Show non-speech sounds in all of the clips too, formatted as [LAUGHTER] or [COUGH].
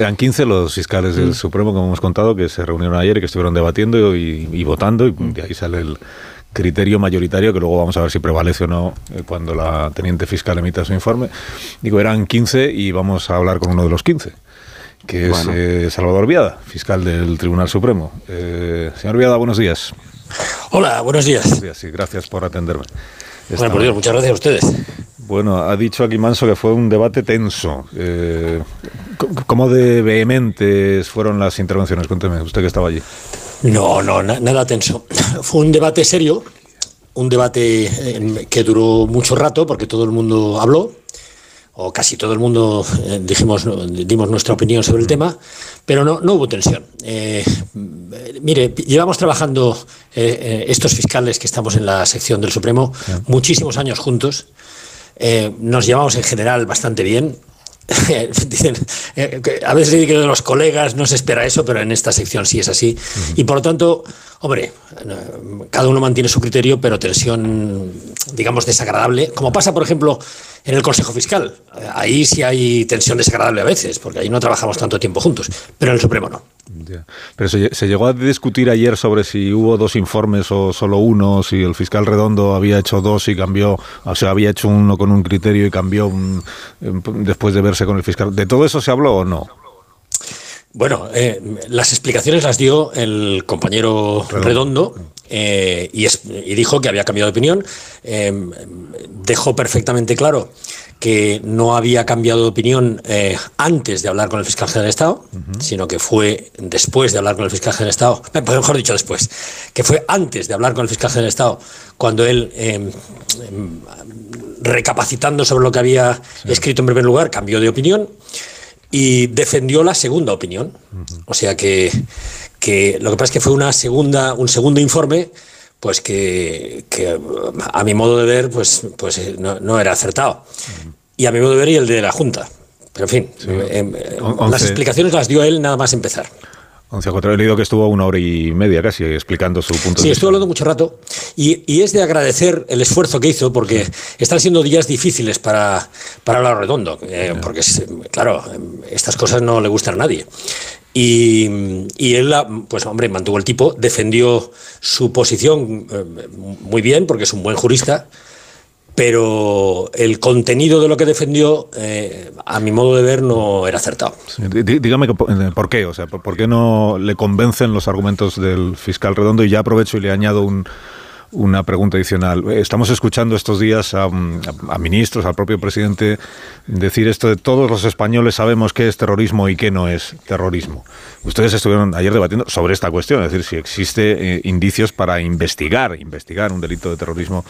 Eran 15 los fiscales del mm. Supremo, como hemos contado, que se reunieron ayer y que estuvieron debatiendo y, votando, y de ahí sale el criterio mayoritario, que luego vamos a ver si prevalece o no eh, cuando la teniente fiscal emita su informe. Digo, eran 15 y vamos a hablar con uno de los 15 que es eh, Salvador Viada, fiscal del Tribunal Supremo. Eh, señor Viada, buenos días. Hola, buenos días. Buenos días y gracias por atenderme. Bueno, por Dios, muchas gracias a ustedes. Bueno, ha dicho aquí Manso que fue un debate tenso. Eh, ¿Cómo de vehementes fueron las intervenciones? Cuénteme, usted que estaba allí. No, no, nada tenso. [CLEARS THROAT] Fue un debate serio, un debate eh, que duró mucho rato porque todo el mundo habló o casi todo el mundo eh, dijimos, dimos nuestra opinión sobre el tema, pero no, no hubo tensión. Eh, mire, llevamos trabajando eh, estos fiscales que estamos en la sección del Supremo muchísimos años juntos. nos llevamos en general bastante bien. [LAUGHS] Dicen, a veces que de los colegas no se espera eso, pero en esta sección sí es así. Y por lo tanto, hombre, cada uno mantiene su criterio, pero tensión, digamos, desagradable. Como pasa, por ejemplo, en el Consejo Fiscal. Ahí sí hay tensión desagradable a veces, porque ahí no trabajamos tanto tiempo juntos, pero en el Supremo no. Pero se, llegó a discutir ayer sobre si hubo dos informes o solo uno, si el fiscal Redondo había hecho dos y cambió, o sea, había hecho uno con un criterio y cambió después de verse con el fiscal. ¿De todo eso se habló o no? Bueno, eh, las explicaciones las dio el compañero Redondo, eh, y, dijo que había cambiado de opinión. Eh, dejó perfectamente claro que no había cambiado de opinión antes de hablar con el fiscal general de Estado, sino que fue después de hablar con el fiscal general de Estado, mejor dicho después, que fue antes de hablar con el fiscal general de Estado, cuando él, recapacitando sobre lo que había escrito en primer lugar, cambió de opinión y defendió la segunda opinión. O sea que, que, lo que pasa es que fue una segunda, un segundo informe pues que, que a mi modo de ver pues, pues eh, no, era acertado. Y a mi modo de ver y el de la Junta. Pero en fin, em, las explicaciones las dio él nada más empezar. 11 He leído que estuvo una hora y media casi explicando su punto de vista. Sí, estuvo hablando mucho rato y, y, es de agradecer el esfuerzo que hizo porque están siendo días difíciles para, para hablar redondo, eh, porque claro, estas cosas no le gustan a nadie. Y, y, él, pues hombre, mantuvo el tipo, defendió su posición eh, muy bien porque es un buen jurista pero el contenido de lo que defendió, eh, a mi modo de ver, no era acertado. dígame eh, por qué, o sea, por qué no le convencen los argumentos del fiscal Redondo y ya aprovecho y le añado un, una pregunta adicional. Estamos escuchando estos días a, ministros, al propio presidente, decir esto de todos los españoles sabemos qué es terrorismo y qué no es terrorismo. Ustedes estuvieron ayer debatiendo sobre esta cuestión, es decir, si existe eh, indicios para investigar, investigar un delito de terrorismo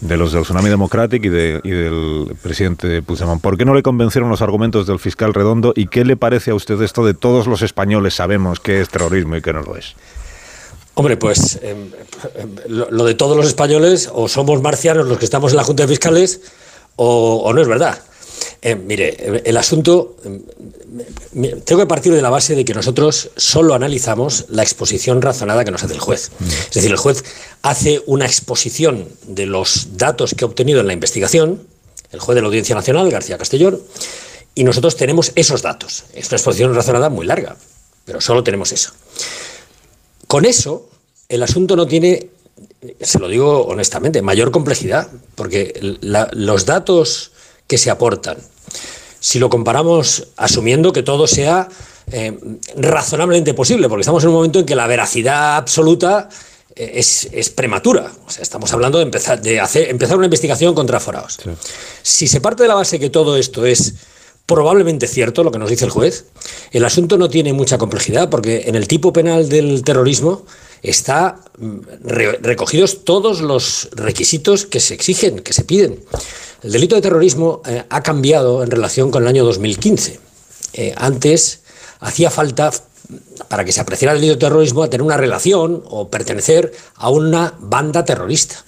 de los del Tsunami Democratic y, de, y del presidente Puigdemont. ¿Por qué no le convencieron los argumentos del fiscal Redondo y qué le parece a usted esto de todos los españoles sabemos qué es terrorismo y qué no lo es? Hombre, pues em, em, lo, de todos los españoles, o somos marcianos los que estamos en la Junta de Fiscales, o, no es verdad. Em, mire, el asunto, tengo que partir de la base de que nosotros solo analizamos la exposición razonada que nos hace el juez. Es decir, el juez hace una exposición de los datos que ha obtenido en la investigación, el juez de la Audiencia Nacional, García Castellón, y nosotros tenemos esos datos. Es una exposición razonada muy larga, pero solo tenemos eso. Con eso, el asunto no tiene, se lo digo honestamente, mayor complejidad, porque los datos que se aportan, si lo comparamos asumiendo que todo sea eh, razonablemente posible, porque estamos en un momento en que la veracidad absoluta eh, es, prematura. O sea, estamos hablando de empezar, de hacer, empezar una investigación contra forados. Si se parte de la base que todo esto es probablemente cierto lo que nos dice el juez. El asunto no tiene mucha complejidad porque en el tipo penal del terrorismo está mm, recogidos todos los requisitos que se exigen, que se piden. El delito de terrorismo eh, ha cambiado en relación con el año 2015. Eh, antes hacía falta para que se apreciara el delito de terrorismo tener una relación o pertenecer a una banda terrorista.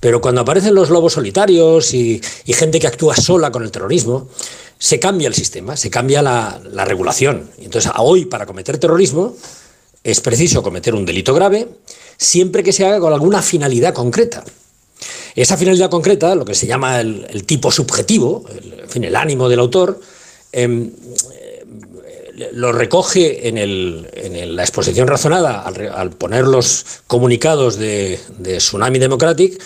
Pero cuando aparecen los lobos solitarios y gente que actúa sola con el terrorismo, se cambia el sistema, se cambia la, regulación. Entonces, hoy, para cometer terrorismo, es preciso cometer un delito grave siempre que se haga con alguna finalidad concreta. Esa finalidad concreta, lo que se llama el, tipo subjetivo, el, en fin, el ánimo del autor, em, lo recoge en, la exposición razonada al, poner los comunicados de, Tsunami Democratic.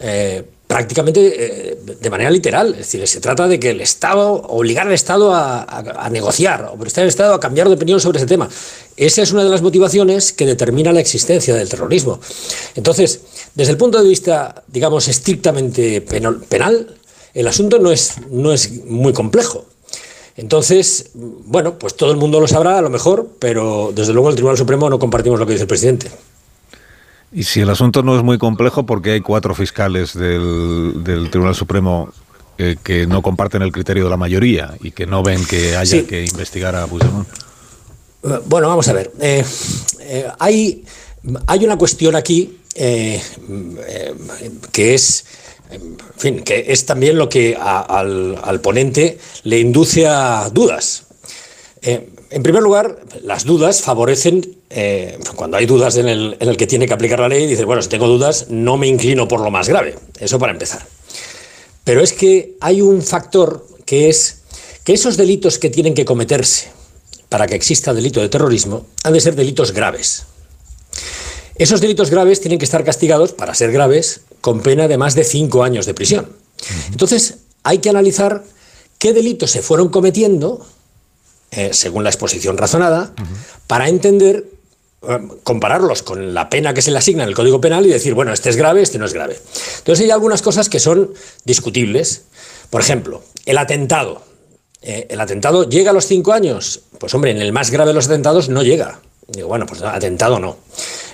Eh, prácticamente eh, de manera literal. Es decir, se trata de que el Estado, obligar al Estado a, negociar, obligar al Estado a cambiar de opinión sobre ese tema. Esa es una de las motivaciones que determina la existencia del terrorismo. Entonces, desde el punto de vista, digamos, estrictamente penal, el asunto no es, no es muy complejo. Entonces, bueno, pues todo el mundo lo sabrá a lo mejor, pero desde luego el Tribunal Supremo no compartimos lo que dice el presidente. Y si el asunto no es muy complejo, porque hay cuatro fiscales del, Tribunal Supremo eh, que no comparten el criterio de la mayoría y que no ven que haya que investigar a Puigdemont. Eh, bueno, vamos a ver. Eh, hay, hay una cuestión aquí que es, en fin, que es también lo que al, al, ponente le induce a dudas. En primer lugar, las dudas favorecen, eh, cuando hay dudas en el, que tiene que aplicar la ley, dice, bueno, si tengo dudas, no me inclino por lo más grave. Eso para empezar. Pero es que hay un factor que es que esos delitos que tienen que cometerse para que exista delito de terrorismo han de ser delitos graves. Esos delitos graves tienen que estar castigados, para ser graves, con pena de más de cinco años de prisión. Entonces, hay que analizar qué delitos se fueron cometiendo eh, según la exposición razonada, para entender, compararlos con la pena que se le asigna en el Código Penal y decir, bueno, este es grave, este no es grave. Entonces hay algunas cosas que son discutibles. Por ejemplo, el atentado. Eh, ¿El atentado llega a los cinco años? Pues hombre, en el más grave de los atentados no llega. Digo, bueno, pues atentado no.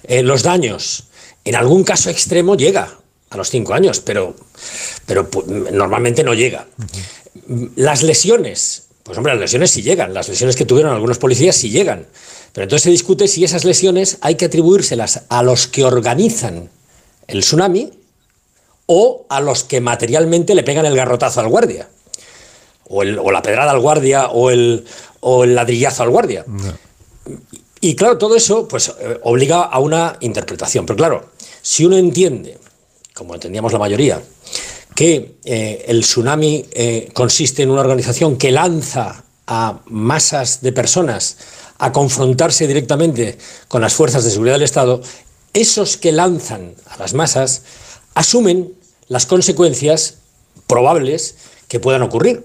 los daños, en algún caso extremo llega a los cinco años, pero, pero normalmente no llega. Las lesiones, pues hombre, las lesiones sí llegan, las lesiones que tuvieron algunos policías sí llegan. Pero entonces se discute si esas lesiones hay que atribuírselas a los que organizan el tsunami o a los que materialmente le pegan el garrotazo al guardia. O, la pedrada al guardia o el, ladrillazo al guardia. Y claro, todo eso pues eh, obliga a una interpretación. Pero claro, si uno entiende, como entendíamos la mayoría, que eh, el tsunami eh, consiste en una organización que lanza a masas de personas a confrontarse directamente con las fuerzas de seguridad del Estado, esos que lanzan a las masas asumen las consecuencias probables que puedan ocurrir.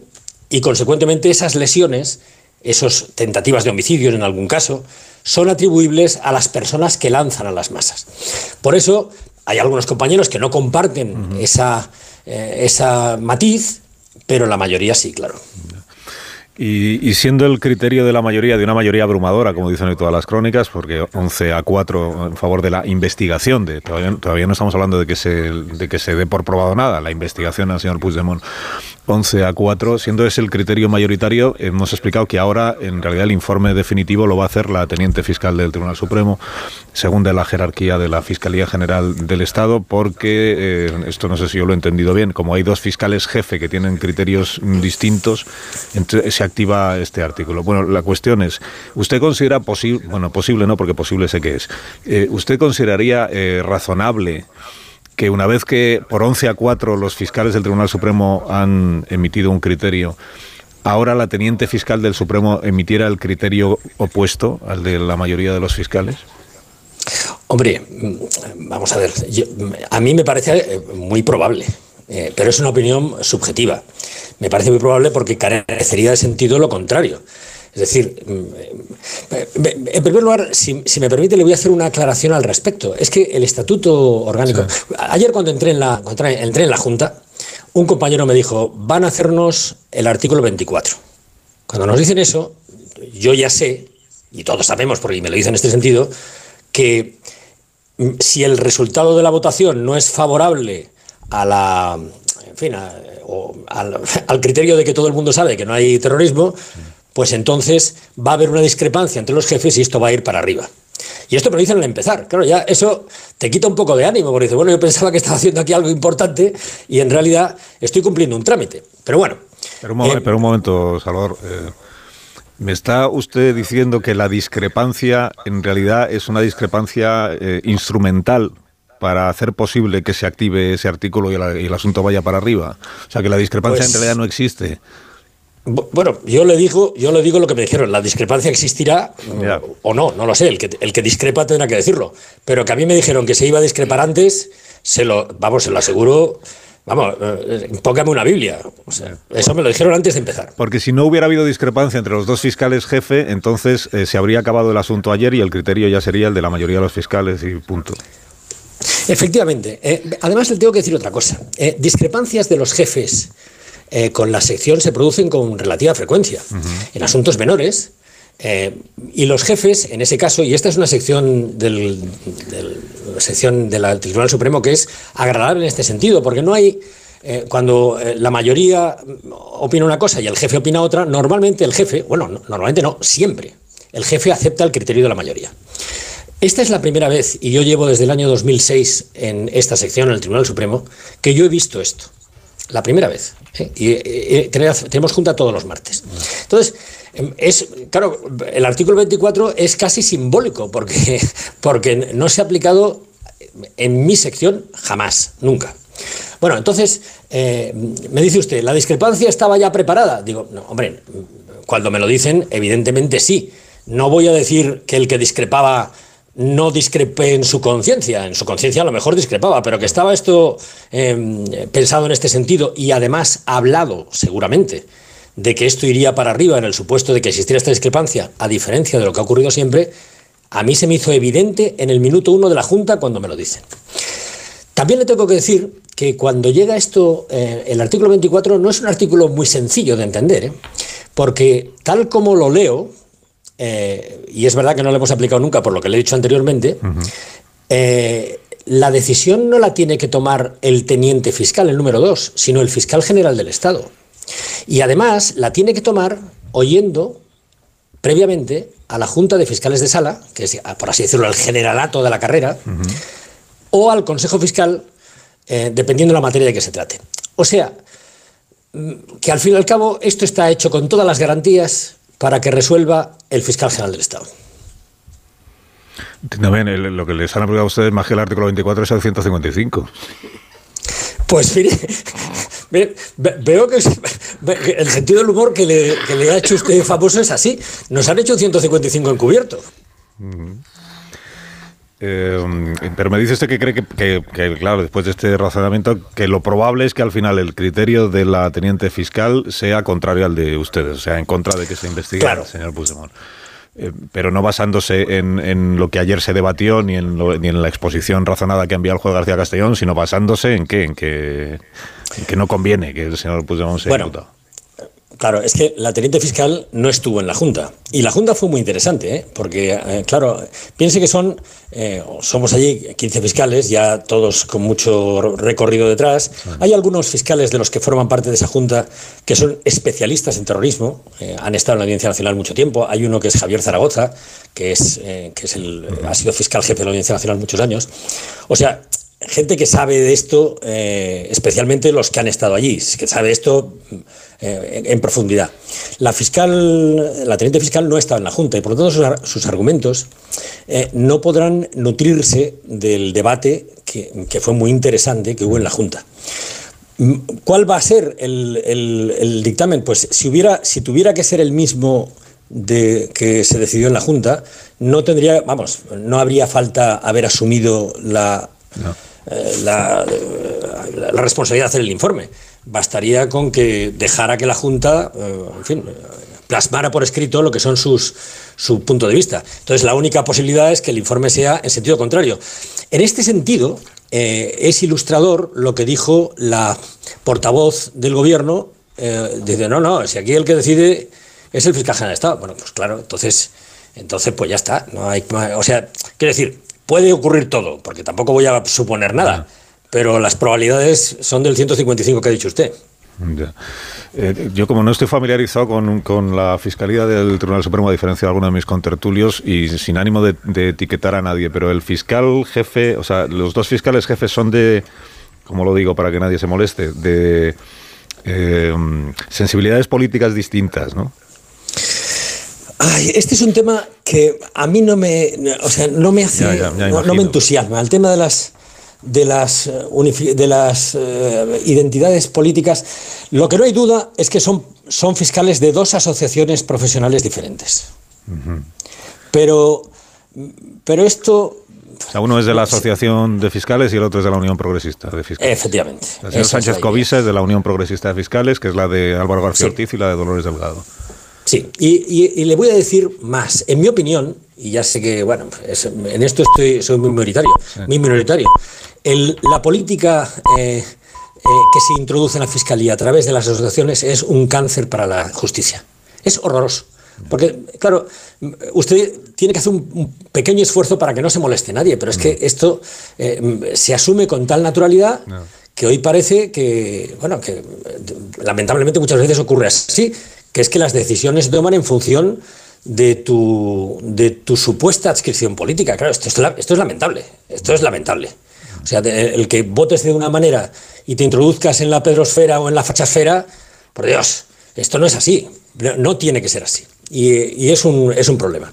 Y consecuentemente esas lesiones, esas tentativas de homicidio en algún caso, son atribuibles a las personas que lanzan a las masas. Por eso hay algunos compañeros que no comparten esa eh, esa matiz, pero la mayoría sí, claro. Y, siendo el criterio de la mayoría, de una mayoría abrumadora, como dicen hoy todas las crónicas, porque 11 a 4 en favor de la investigación, de, todavía, todavía no estamos hablando de que, se, de que se dé por probado nada, la investigación al señor Puigdemont, 11 a 4, siendo ese el criterio mayoritario, hemos explicado que ahora en realidad el informe definitivo lo va a hacer la teniente fiscal del Tribunal Supremo, según de la jerarquía de la Fiscalía General del Estado, porque, eh, esto no sé si yo lo he entendido bien, como hay dos fiscales jefe que tienen criterios distintos, se activa este artículo. Bueno, la cuestión es, ¿usted considera posible, bueno, posible no, porque posible sé que es, eh, ¿usted consideraría eh, razonable que una vez que por 11 a 4 los fiscales del Tribunal Supremo han emitido un criterio, ahora la teniente fiscal del Supremo emitiera el criterio opuesto al de la mayoría de los fiscales? Hombre, vamos a ver, a mí me parece eh, muy probable, eh, pero es una opinión subjetiva. Me parece muy probable porque carecería de sentido lo contrario. Es decir, mm, en primer lugar, si, me permite, le voy a hacer una aclaración al respecto. Es que el estatuto orgánico. Ayer, cuando entré en, la, entré en la Junta, un compañero me dijo: van a hacernos el artículo 24. Cuando nos dicen eso, yo ya sé, y todos sabemos, porque me lo dicen en este sentido, que mm, si el resultado de la votación no es favorable a la. En fin, [LAUGHS] al, criterio de que todo el mundo sabe que no hay terrorismo, pues entonces va a haber una discrepancia entre los jefes y esto va a ir para arriba. Y esto me lo dicen al empezar. Claro, ya eso te quita un poco de ánimo, porque dices, bueno, yo pensaba que estaba haciendo aquí algo importante y en realidad estoy cumpliendo un trámite. Pero bueno. Pero un, eh, momento, Salvador. Eh, ¿Me está usted diciendo que la discrepancia en realidad es una discrepancia eh, instrumental para hacer posible que se active ese artículo y, el asunto vaya para arriba? O sea, que la discrepancia en pues realidad no existe. Bueno, yo le digo, yo le digo lo que me dijeron. La discrepancia existirá o no, no lo sé. El que, el que discrepa tendrá que decirlo. Pero que a mí me dijeron que se iba a discrepar antes, se lo, vamos, se lo aseguro. Vamos, eh, póngame una Biblia. eso me lo dijeron antes de empezar. Porque si no hubiera habido discrepancia entre los dos fiscales jefe, entonces eh, se habría acabado el asunto ayer y el criterio ya sería el de la mayoría de los fiscales y punto. Efectivamente. Eh, además, le tengo que decir otra cosa. discrepancias de los jefes eh, con la sección se producen con relativa frecuencia. En asuntos menores, eh, y los jefes, en ese caso, y esta es una sección del, sección del Tribunal Supremo que es agradable en este sentido, porque no hay. Eh, cuando la mayoría opina una cosa y el jefe opina otra, normalmente el jefe, bueno, normalmente no, siempre, el jefe acepta el criterio de la mayoría. Esta es la primera vez, y yo llevo desde el año 2006 en esta sección, en el Tribunal Supremo, que yo he visto esto. La primera vez. ¿eh? Y, eh, eh, tenemos junta todos los martes. Entonces, em, es, claro, el artículo 24 es casi simbólico porque, [LAUGHS] porque no se ha aplicado en mi sección jamás, nunca. Bueno, entonces, me dice usted, ¿la discrepancia estaba ya preparada? Digo, no, hombre, cuando me lo dicen, evidentemente sí. No voy a decir que el que discrepaba no discrepé en su conciencia, en su conciencia a lo mejor discrepaba, pero que estaba esto em, pensado en este sentido y además hablado seguramente de que esto iría para arriba en el supuesto de que existiera esta discrepancia, a diferencia de lo que ha ocurrido siempre, a mí se me hizo evidente en el minuto uno de la Junta cuando me lo dicen. También le tengo que decir que cuando llega esto, eh, el artículo 24 no es un artículo muy sencillo de entender, ¿eh? porque tal como lo leo, eh, y es verdad que no lo hemos aplicado nunca por lo que le he dicho anteriormente, eh, la decisión no la tiene que tomar el teniente fiscal, el número dos, sino el fiscal general del Estado. Y además la tiene que tomar oyendo previamente a la Junta de Fiscales de Sala, que es, por así decirlo, el generalato de la carrera, o al Consejo Fiscal, eh, dependiendo de la materia de que se trate. O sea, mm, que al fin y al cabo esto está hecho con todas las garantías para que resuelva el fiscal general del Estado. También lo que les han aplicado a ustedes más que el artículo 24 es el 155. Pues mire, [LAUGHS] veo que el sentido del humor que le, ha hecho usted famoso es así. Nos han hecho un 155 encubierto. Eh, pero me dice usted que cree que, claro, después de este razonamiento, que lo probable es que al final el criterio de la teniente fiscal sea contrario al de ustedes, o sea, en contra de que se investigue claro. señor Puigdemont. Eh, pero no basándose en, lo que ayer se debatió ni en, ni en la exposición razonada que envió el juez García Castellón, sino basándose en qué, en que, que no conviene que el señor Puigdemont sea bueno, Claro, es que la teniente fiscal no estuvo en la Junta. Y la Junta fue muy interesante, ¿eh? porque, eh, claro, piense que son, eh, somos allí 15 fiscales, ya todos con mucho recorrido detrás. Hay algunos fiscales de los que forman parte de esa Junta que son especialistas en terrorismo, han estado en la Audiencia Nacional mucho tiempo. Hay uno que es Javier Zaragoza, que, es, que es el, ha sido fiscal jefe de la Audiencia Nacional muchos años. O sea, gente que sabe de esto, especialmente los que han estado allí, que sabe esto eh, en profundidad. La fiscal, la teniente fiscal no estaba en la Junta y por lo tanto sus, argumentos eh, no podrán nutrirse del debate que, fue muy interesante que hubo en la Junta. Mm, ¿Cuál va a ser el, dictamen? Pues si, hubiera, si tuviera que ser el mismo de que se decidió en la Junta, no tendría, vamos, no habría falta haber asumido la, eh, la, la, responsabilidad de hacer el informe bastaría con que dejara que la Junta, eh, en fin, plasmara por escrito lo que son sus su punto de vista. Entonces, la única posibilidad es que el informe sea en sentido contrario. En este sentido, eh, es ilustrador lo que dijo la portavoz del gobierno. Eh, dice, no, no, si aquí el que decide es el fiscal general de Estado. Bueno, pues claro, entonces, entonces pues ya está. No hay, o sea, quiero decir, puede ocurrir todo, porque tampoco voy a suponer nada pero las probabilidades son del 155 que ha dicho usted. Eh, yo como no estoy familiarizado con, la Fiscalía del Tribunal Supremo, a diferencia de algunos de mis contertulios, y sin ánimo de, etiquetar a nadie, pero el fiscal jefe, o sea, los dos fiscales jefes son de, como lo digo para que nadie se moleste, de eh, sensibilidades políticas distintas, ¿no? Ay, este es un tema que a mí no me, o sea, no me hace, no, me entusiasma. El tema de las de las, eh, de las eh, identidades políticas, lo que no hay duda es que son, son fiscales de dos asociaciones profesionales diferentes. pero, pero esto o sea, uno es de la Asociación de Fiscales y el otro es de la Unión Progresista de Fiscales. Efectivamente. El señor Sánchez Covisa es de la Unión Progresista de Fiscales, que es la de Álvaro García Ortiz y la de Dolores Delgado. Sí, y, le voy a decir más. En mi opinión, y ya sé que, bueno, en esto estoy, soy muy minoritario, muy minoritario, la política eh, eh, que se introduce en la Fiscalía a través de las asociaciones es un cáncer para la justicia. Es horroroso. Porque, claro, usted tiene que hacer un, pequeño esfuerzo para que no se moleste nadie, pero es que esto eh, se asume con tal naturalidad que hoy parece que, bueno, que lamentablemente muchas veces ocurre así, que es que las decisiones se toman en función de tu, de tu supuesta adscripción política. Claro, esto es, esto es lamentable, esto es lamentable. O sea, el que votes de una manera y te introduzcas en la pedrosfera o en la fachasfera, por Dios, esto no es así, no tiene que ser así. Y, es, un, es un problema.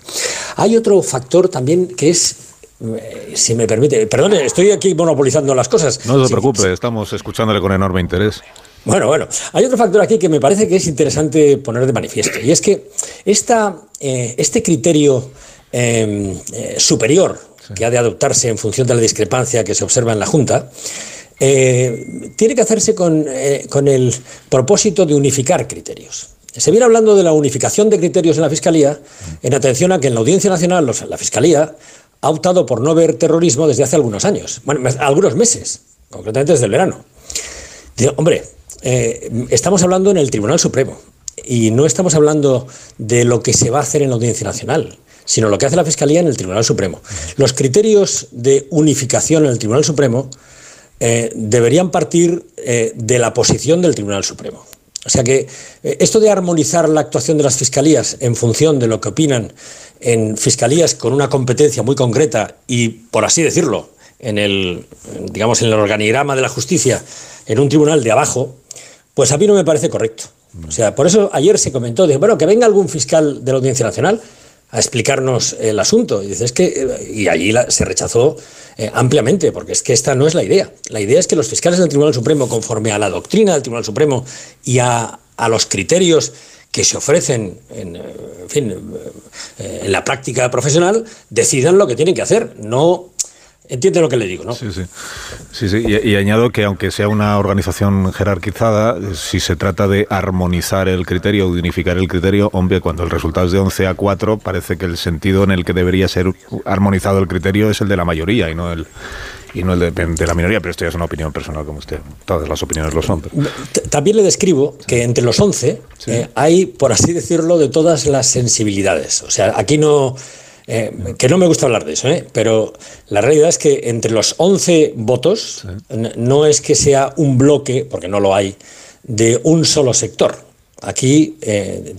Hay otro factor también que es eh, si me permite, perdón, estoy aquí monopolizando las cosas. No se preocupe, estamos escuchándole con enorme interés. Bueno, bueno, hay otro factor aquí que me parece que es interesante poner de manifiesto, y es que esta, eh, este criterio em, eh, superior que ha de adoptarse en función de la discrepancia que se observa en la Junta, tiene que hacerse con, con el propósito de unificar criterios. Se viene hablando de la unificación de criterios en la Fiscalía, en atención a que en la Audiencia Nacional la Fiscalía ha optado por no ver terrorismo desde hace algunos años, bueno, algunos meses, concretamente desde el verano. hombre, eh, estamos hablando en el Tribunal Supremo y no estamos hablando de lo que se va a hacer en la Audiencia Nacional, sino lo que hace la Fiscalía en el Tribunal Supremo. Los criterios de unificación en el Tribunal Supremo eh, deberían partir eh, de la posición del Tribunal Supremo. O sea que esto de armonizar la actuación de las fiscalías en función de lo que opinan en fiscalías con una competencia muy concreta y, por así decirlo, en el, digamos, en el organigrama de la justicia, en un tribunal de abajo, pues a mí no me parece correcto. O sea, por eso ayer se comentó, de, bueno, que venga algún fiscal de la Audiencia Nacional a explicarnos el asunto. Y, dices que, eh, y allí se rechazó eh, ampliamente, porque es que esta no es la idea. La idea es que los fiscales del Tribunal Supremo, conforme a la doctrina del Tribunal Supremo y a, los criterios que se ofrecen en, eh, fin, en la práctica profesional, decidan lo que tienen que hacer, no Entiende lo que le digo, ¿no? Sí, sí. sí, sí. Y, añado que aunque sea una organización jerarquizada, si se trata de armonizar el criterio o de unificar el criterio, hombre, cuando el resultado es de 11 a 4, parece que el sentido en el que debería ser armonizado el criterio es el de la mayoría y no el y no el de, la minoría, pero esto ya es una opinión personal como usted. Todas las opiniones lo son. También le describo que entre los 11 eh, hay, por así decirlo, de todas las sensibilidades. O sea, aquí no eh, que no me gusta hablar de eso, ¿eh? pero la realidad es que entre los 11 votos no es que sea un bloque, porque no lo hay, de un solo sector. Aquí, eh,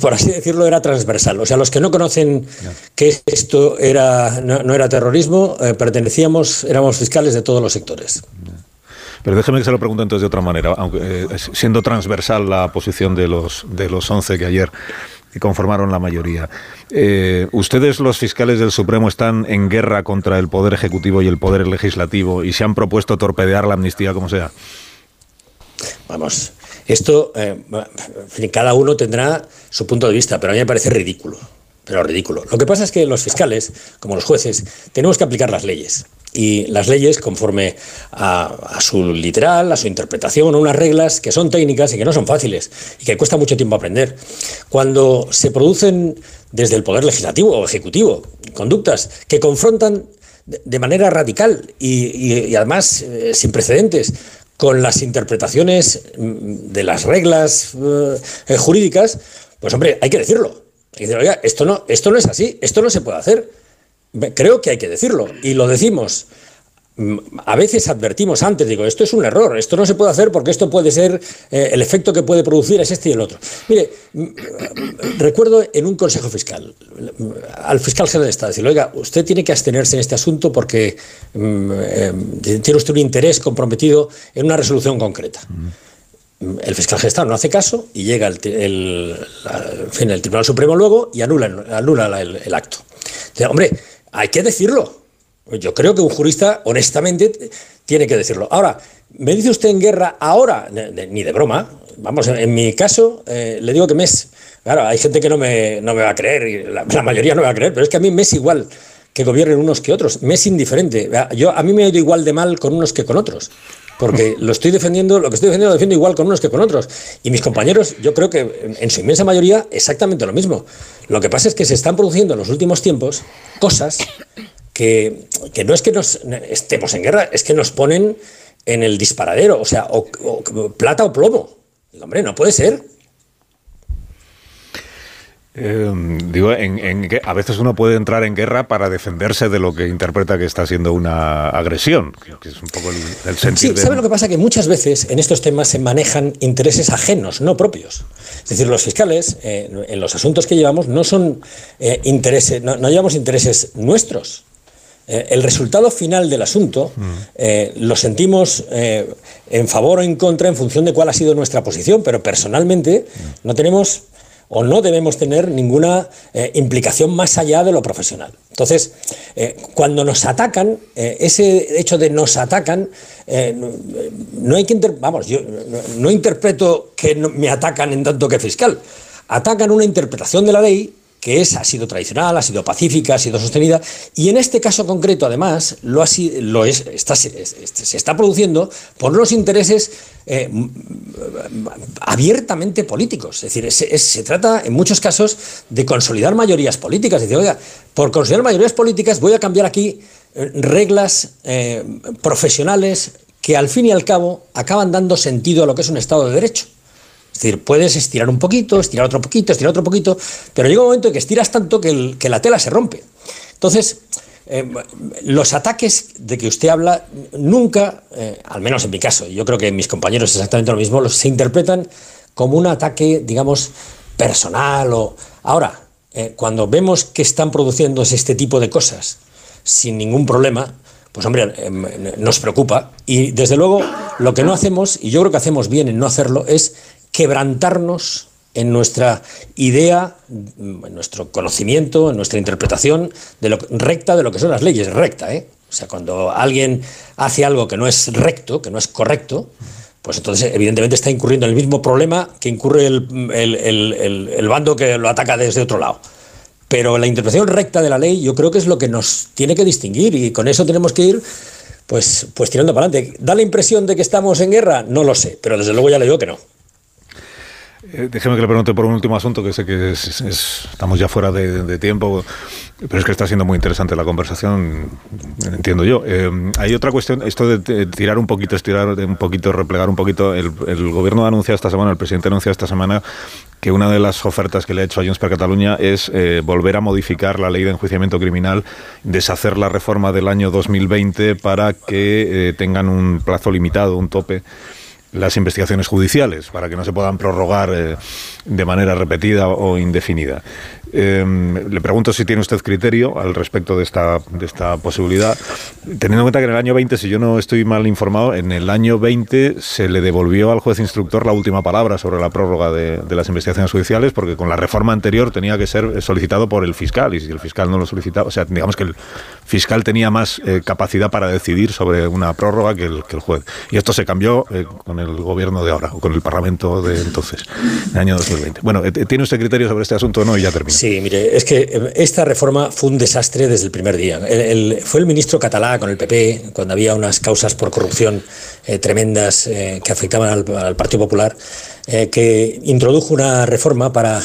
por así decirlo, era transversal. O sea, los que no conocen que esto era, no, era terrorismo, pertenecíamos, éramos fiscales de todos los sectores. Pero déjeme que se lo pregunte entonces de otra manera, aunque siendo transversal la posición de los de los 11 que ayer que conformaron la mayoría. Eh, ¿Ustedes, los fiscales del Supremo, están en guerra contra el Poder Ejecutivo y el Poder Legislativo y se han propuesto torpedear la amnistía como sea? Vamos, esto, eh, cada uno tendrá su punto de vista, pero a mí me parece ridículo. Pero ridículo. Lo que pasa es que los fiscales, como los jueces, tenemos que aplicar las leyes y las leyes conforme a, su literal, a su interpretación, unas reglas que son técnicas y que no son fáciles y que cuesta mucho tiempo aprender. Cuando se producen desde el Poder Legislativo o Ejecutivo conductas que confrontan de manera radical y, además eh, sin precedentes con las interpretaciones mm, de las reglas eh, jurídicas, pues hombre, hay que decirlo. Hay que decir, oiga, esto no, esto no es así, esto no se puede hacer. Creo que hay que decirlo y lo decimos. Mm, a veces advertimos antes, digo, esto es un error, esto no se puede hacer porque esto puede ser, eh, el efecto que puede producir es este y el otro. Mire, mm, recuerdo en un consejo fiscal, al fiscal general de Estado, decirle, oiga, usted tiene que abstenerse en este asunto porque mm, eh, tiene usted un interés comprometido en una resolución concreta. El fiscal Estado no hace caso y llega el, fin, el Tribunal Supremo luego y anula, anula el, el acto. hombre, hay que decirlo. Yo creo que un jurista, honestamente, tiene que decirlo. Ahora, me dice usted en guerra ahora, ni de broma. Vamos, en mi caso, eh, le digo que me es. Claro, hay gente que no me, no me va a creer, y la, mayoría no me va a creer, pero es que a mí me es igual que gobiernen unos que otros. Me es indiferente. Yo, a mí me ha ido igual de mal con unos que con otros. Porque [LAUGHS] lo estoy defendiendo, lo que estoy defendiendo lo defiendo igual con unos que con otros. Y mis compañeros, yo creo que en su inmensa mayoría, exactamente lo mismo. Lo que pasa es que se están produciendo en los últimos tiempos cosas [COUGHS] que, no es que nos estemos en guerra, es que nos ponen en el disparadero, o sea, o, plata o plomo. hombre, no puede ser. Eh, digo, en, a veces uno puede entrar en guerra para defenderse de lo que interpreta que está siendo una agresión, que es un poco el, sentido. Sí, ¿sabe lo que pasa? Que muchas veces en estos temas se manejan intereses ajenos, no propios. Es decir, los fiscales, eh, en los asuntos que llevamos, no son eh, intereses, no, llevamos intereses nuestros. el resultado final del asunto mm. lo sentimos en favor o en contra en función de cuál ha sido nuestra posición, pero personalmente mm. no tenemos o no debemos tener ninguna eh, implicación más allá de lo profesional. Entonces, eh, cuando nos atacan, eh, ese hecho de nos atacan, no hay que vamos, yo no, interpreto que me atacan en tanto que fiscal. Atacan una interpretación de la ley que es, ha sido tradicional, ha sido pacífica, ha sido sostenida, y en este caso concreto, además, lo, ha, lo es, se, está produciendo por los intereses eh, abiertamente políticos. Es decir, se trata en muchos casos de consolidar mayorías políticas. Es decir, oiga, por consolidar mayorías políticas voy a cambiar aquí eh, reglas eh, profesionales que al fin y al cabo acaban dando sentido a lo que es un Estado de Derecho. Es decir, puedes estirar un poquito, estirar otro poquito, estirar otro poquito, pero llega un momento en que estiras tanto que, la tela se rompe. Entonces, eh, los ataques de que usted habla nunca, eh, al menos en mi caso, yo creo que mis compañeros exactamente lo mismo, los, se interpretan como un ataque, digamos, personal o... Ahora, eh, cuando vemos que están produciéndose este tipo de cosas sin ningún problema, pues hombre, nos preocupa. Y desde luego, lo que no hacemos, y yo creo que hacemos bien en no hacerlo, es quebrantarnos en nuestra idea, en nuestro conocimiento, en nuestra interpretación de lo recta de lo que son las leyes, recta, ¿eh? O sea, cuando alguien hace algo que no es recto, que no es correcto, pues entonces evidentemente está incurriendo en el mismo problema que incurre el, bando que lo ataca desde otro lado. Pero la interpretación recta de la ley yo creo que es lo que nos tiene que distinguir y con eso tenemos que ir pues, pues tirando para adelante. ¿Da la impresión de que estamos en guerra? No lo sé, pero desde luego ya le digo que no. Eh, déjeme que le pregunte por un último asunto, que sé que estamos ya fuera de, tiempo, pero es que está siendo muy interesante la conversación, entiendo yo. Eh, hay otra cuestión, esto de tirar un poquito, estirar un poquito, replegar un poquito. El, gobierno ha anunciado esta semana, el presidente ha anunciado esta semana que una de las ofertas que le ha hecho a Junts per Cataluña es eh, volver a modificar la ley de enjuiciamiento criminal, deshacer la reforma del año 2020 para que tengan un plazo limitado, un tope las investigaciones judiciales para que no se puedan prorrogar eh, de manera repetida o indefinida. Em, le pregunto si tiene usted criterio al respecto de esta, de esta posibilidad, teniendo en cuenta que en el año 20, si yo no estoy mal informado, en el año 20 se le devolvió al juez instructor la última palabra sobre la prórroga de, las investigaciones judiciales, porque con la reforma anterior tenía que ser solicitado por el fiscal, y si el fiscal no lo solicitaba, o sea, digamos que el fiscal tenía más eh, capacidad para decidir sobre una prórroga que el, que el juez. Y esto se cambió eh, el gobierno de ahora, o con el Parlamento de entonces, en el año 2020. Bueno, eh, ¿tiene usted criterio sobre este asunto o no? Y ya termino. Sí, mire, es que eh, esta reforma fue un desastre desde el primer día. fue el ministro catalá con el PP, cuando había unas causas por corrupción eh, tremendas que afectaban al, Partido Popular, que introdujo una reforma para,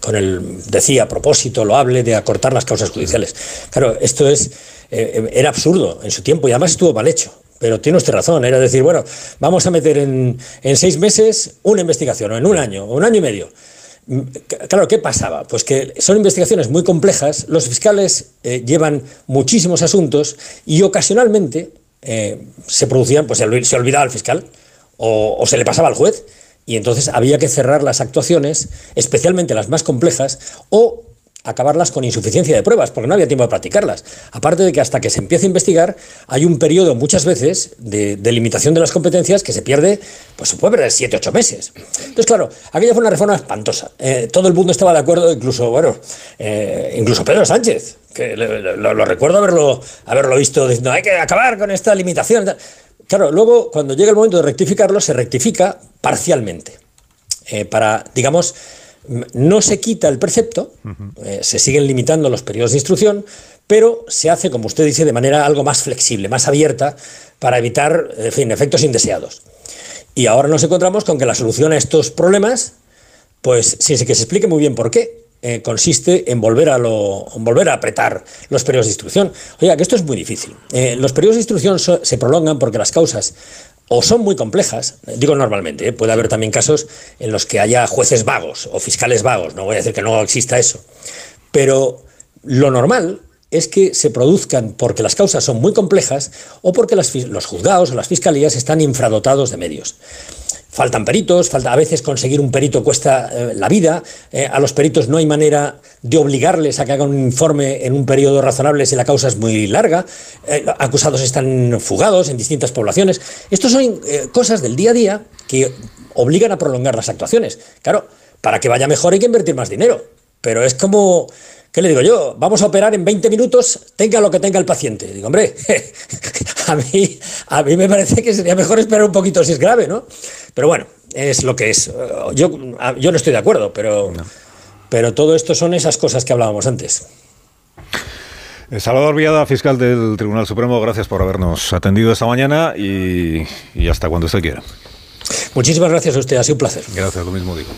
con el, decía, propósito loable de acortar las causas judiciales. Claro, esto es, era absurdo en su tiempo y además estuvo mal hecho. Pero tiene usted razón, era decir, bueno, vamos a meter en, en seis meses una investigación, o en un año, o un año y medio. Claro, ¿qué pasaba? Pues que son investigaciones muy complejas, los fiscales eh, llevan muchísimos asuntos y ocasionalmente eh, se producían, pues se olvidaba el fiscal o, se le pasaba al juez y entonces había que cerrar las actuaciones, especialmente las más complejas, o acabarlas con insuficiencia de pruebas, porque no había tiempo de practicarlas. Aparte de que hasta que se empiece a investigar, hay un periodo muchas veces de, limitación de las competencias que se pierde, pues se puede perder siete, ocho meses. Entonces, claro, aquella fue una reforma espantosa. Eh, todo el mundo estaba de acuerdo, incluso, bueno, eh, incluso Pedro Sánchez, que lo, recuerdo haberlo, haberlo visto diciendo, hay que acabar con esta limitación. Claro, luego, cuando llega el momento de rectificarlo, se rectifica parcialmente. Eh, para, digamos, no se quita el precepto, eh, se siguen limitando los periodos de instrucción, pero se hace, como usted dice, de manera algo más flexible, más abierta, para evitar en fin, efectos indeseados. Y ahora nos encontramos con que la solución a estos problemas, pues sin que se explique muy bien por qué, eh, consiste en volver a, lo, volver a apretar los periodos de instrucción. Oiga, que esto es muy difícil. Eh, los periodos de instrucción se prolongan porque las causas o son muy complejas, digo normalmente, ¿eh? puede haber también casos en los que haya jueces vagos o fiscales vagos, no voy a decir que no exista eso, pero lo normal es que se produzcan porque las causas son muy complejas o porque los juzgados o las fiscalías están infradotados de medios. Faltan peritos, falta a veces conseguir un perito cuesta eh, la vida, eh, a los peritos no hay manera de obligarles a que hagan un informe en un periodo razonable si la causa es muy larga, eh, acusados están fugados en distintas poblaciones. Estas son cosas del día a día que obligan a prolongar las actuaciones. Claro, para que vaya mejor hay que invertir más dinero, pero es como ¿Qué le digo yo? Vamos a operar en 20 minutos, tenga lo que tenga el paciente. Digo, hombre, [LAUGHS] a mí, a mí me parece que sería mejor esperar un poquito si es grave, ¿no? Pero bueno, es lo que es. Yo, yo no estoy de acuerdo, pero, pero todo esto son esas cosas que hablábamos antes. Eh, Salvador Villada, fiscal del Tribunal Supremo, gracias por habernos atendido esta mañana y, y hasta cuando usted quiera. Muchísimas gracias a usted, ha sido un placer. Gracias, lo mismo digo.